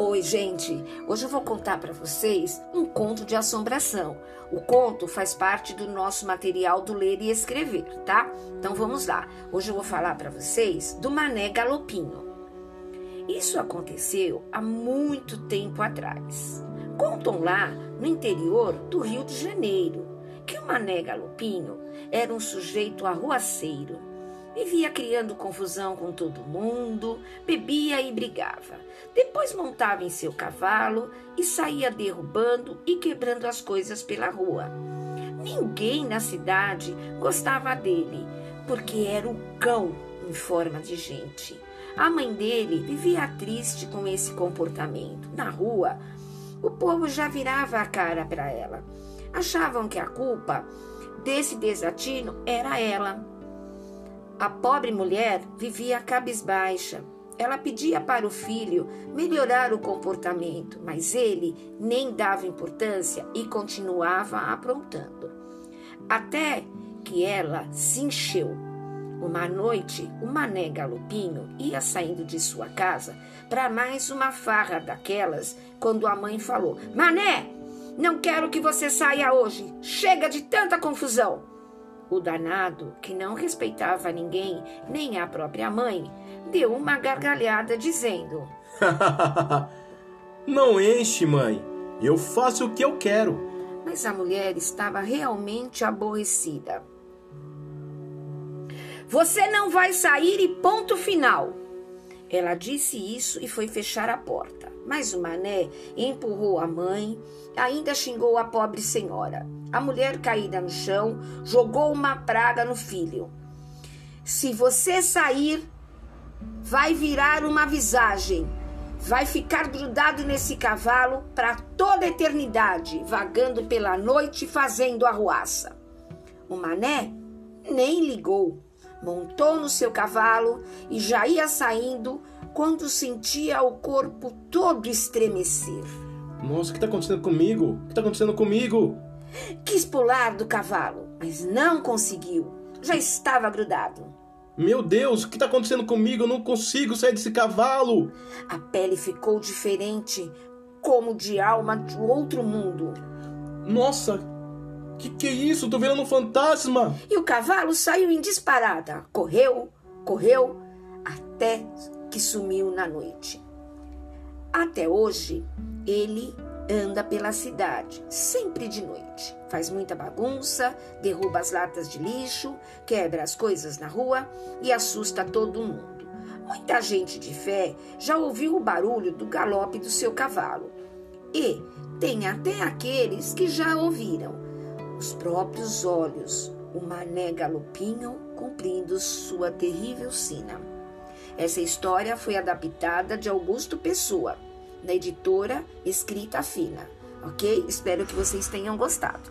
Oi, gente! Hoje eu vou contar para vocês um conto de assombração. O conto faz parte do nosso material do ler e escrever, tá? Então vamos lá. Hoje eu vou falar para vocês do Mané Galopinho. Isso aconteceu há muito tempo atrás. Contam lá no interior do Rio de Janeiro que o Mané Galopinho era um sujeito arruaceiro Vivia criando confusão com todo mundo, bebia e brigava. Depois montava em seu cavalo e saía derrubando e quebrando as coisas pela rua. Ninguém na cidade gostava dele, porque era o cão em forma de gente. A mãe dele vivia triste com esse comportamento. Na rua, o povo já virava a cara para ela. Achavam que a culpa desse desatino era ela. A pobre mulher vivia cabisbaixa. Ela pedia para o filho melhorar o comportamento, mas ele nem dava importância e continuava aprontando. Até que ela se encheu. Uma noite, o mané galopinho ia saindo de sua casa para mais uma farra daquelas, quando a mãe falou: Mané, não quero que você saia hoje. Chega de tanta confusão. O danado, que não respeitava ninguém, nem a própria mãe, deu uma gargalhada dizendo: Não enche, mãe. Eu faço o que eu quero. Mas a mulher estava realmente aborrecida. Você não vai sair e ponto final. Ela disse isso e foi fechar a porta. Mas o mané empurrou a mãe, ainda xingou a pobre senhora. A mulher caída no chão jogou uma praga no filho. Se você sair, vai virar uma visagem. Vai ficar grudado nesse cavalo para toda a eternidade, vagando pela noite fazendo arruaça. O mané nem ligou, montou no seu cavalo e já ia saindo quando sentia o corpo todo estremecer. Nossa, o que está acontecendo comigo? O que está acontecendo comigo? Quis pular do cavalo, mas não conseguiu. Já estava grudado. Meu Deus, o que está acontecendo comigo? Eu não consigo sair desse cavalo. A pele ficou diferente, como de alma de outro mundo. Nossa, que que é isso? Tô vendo um fantasma. E o cavalo saiu em disparada. Correu, correu, até que sumiu na noite. Até hoje, ele anda pela cidade, sempre de noite. Faz muita bagunça, derruba as latas de lixo, quebra as coisas na rua e assusta todo mundo. Muita gente de fé já ouviu o barulho do galope do seu cavalo. E tem até aqueles que já ouviram os próprios olhos, o mané galopinho cumprindo sua terrível sina. Essa história foi adaptada de Augusto Pessoa, na editora Escrita Fina, ok? Espero que vocês tenham gostado.